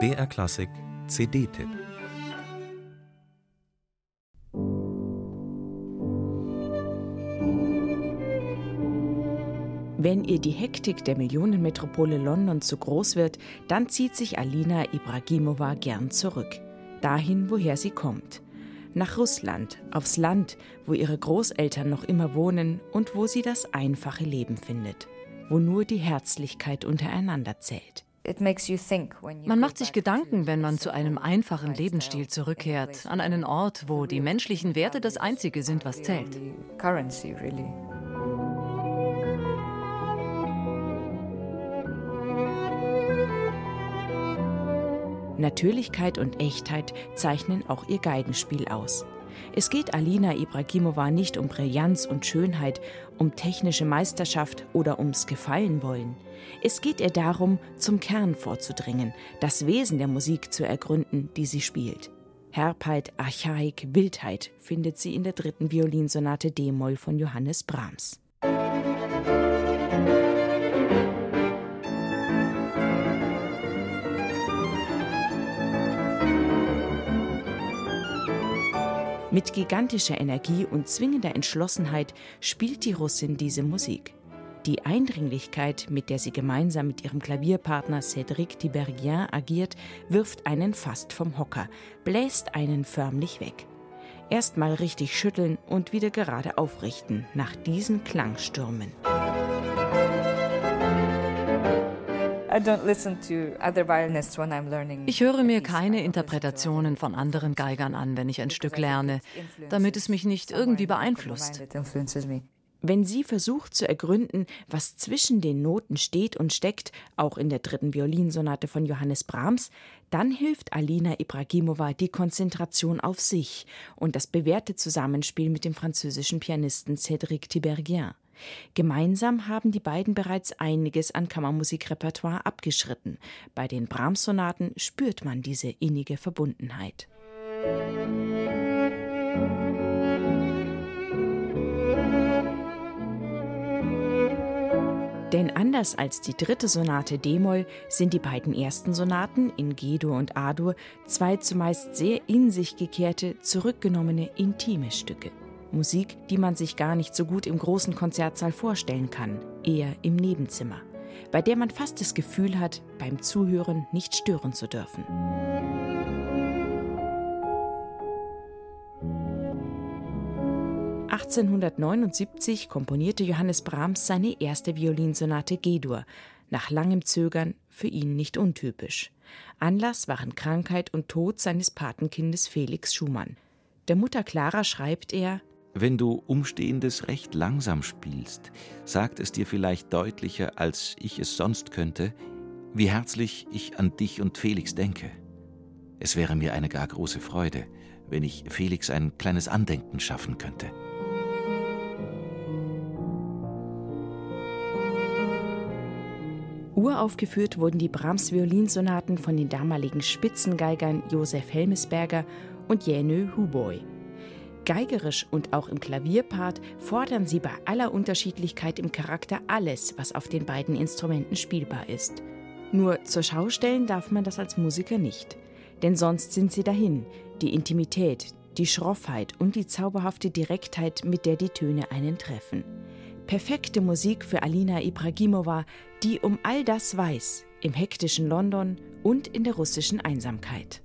BR Klassik CD-Tipp Wenn ihr die Hektik der Millionenmetropole London zu groß wird, dann zieht sich Alina Ibragimova gern zurück. Dahin, woher sie kommt. Nach Russland, aufs Land, wo ihre Großeltern noch immer wohnen und wo sie das einfache Leben findet. Wo nur die Herzlichkeit untereinander zählt. Man macht sich Gedanken, wenn man zu einem einfachen Lebensstil zurückkehrt, an einen Ort, wo die menschlichen Werte das Einzige sind, was zählt. Natürlichkeit und Echtheit zeichnen auch ihr Geigenspiel aus. Es geht Alina Ibragimova nicht um Brillanz und Schönheit, um technische Meisterschaft oder ums Gefallenwollen. Es geht ihr darum, zum Kern vorzudringen, das Wesen der Musik zu ergründen, die sie spielt. Herbheit, Archaik, Wildheit findet sie in der dritten Violinsonate D-Moll von Johannes Brahms. Mit gigantischer Energie und zwingender Entschlossenheit spielt die Russin diese Musik. Die Eindringlichkeit, mit der sie gemeinsam mit ihrem Klavierpartner Cédric Tiberghien agiert, wirft einen fast vom Hocker, bläst einen förmlich weg. Erstmal richtig schütteln und wieder gerade aufrichten nach diesen Klangstürmen. Ich höre mir keine Interpretationen von anderen Geigern an, wenn ich ein Stück lerne, damit es mich nicht irgendwie beeinflusst. Wenn sie versucht zu ergründen, was zwischen den Noten steht und steckt, auch in der dritten Violinsonate von Johannes Brahms, dann hilft Alina Ibragimova die Konzentration auf sich und das bewährte Zusammenspiel mit dem französischen Pianisten Cédric Tiberghien. Gemeinsam haben die beiden bereits einiges an Kammermusikrepertoire abgeschritten. Bei den Brahms-Sonaten spürt man diese innige Verbundenheit. Denn anders als die dritte Sonate D-Moll sind die beiden ersten Sonaten in G-Dur und A-Dur zwei zumeist sehr in sich gekehrte, zurückgenommene, intime Stücke. Musik, die man sich gar nicht so gut im großen Konzertsaal vorstellen kann, eher im Nebenzimmer, bei der man fast das Gefühl hat, beim Zuhören nicht stören zu dürfen. (1879) komponierte Johannes Brahms seine erste Violinsonate G-Dur, nach langem Zögern für ihn nicht untypisch. Anlass waren Krankheit und Tod seines Patenkindes Felix Schumann. Der Mutter Clara schreibt er wenn du Umstehendes recht langsam spielst, sagt es dir vielleicht deutlicher, als ich es sonst könnte, wie herzlich ich an dich und Felix denke. Es wäre mir eine gar große Freude, wenn ich Felix ein kleines Andenken schaffen könnte. Uraufgeführt wurden die Brahms Violinsonaten von den damaligen Spitzengeigern Josef Helmesberger und Jänö Huboy. Geigerisch und auch im Klavierpart fordern sie bei aller Unterschiedlichkeit im Charakter alles, was auf den beiden Instrumenten spielbar ist. Nur zur Schau stellen darf man das als Musiker nicht. Denn sonst sind sie dahin, die Intimität, die Schroffheit und die zauberhafte Direktheit, mit der die Töne einen treffen. Perfekte Musik für Alina Ibragimova, die um all das weiß, im hektischen London und in der russischen Einsamkeit.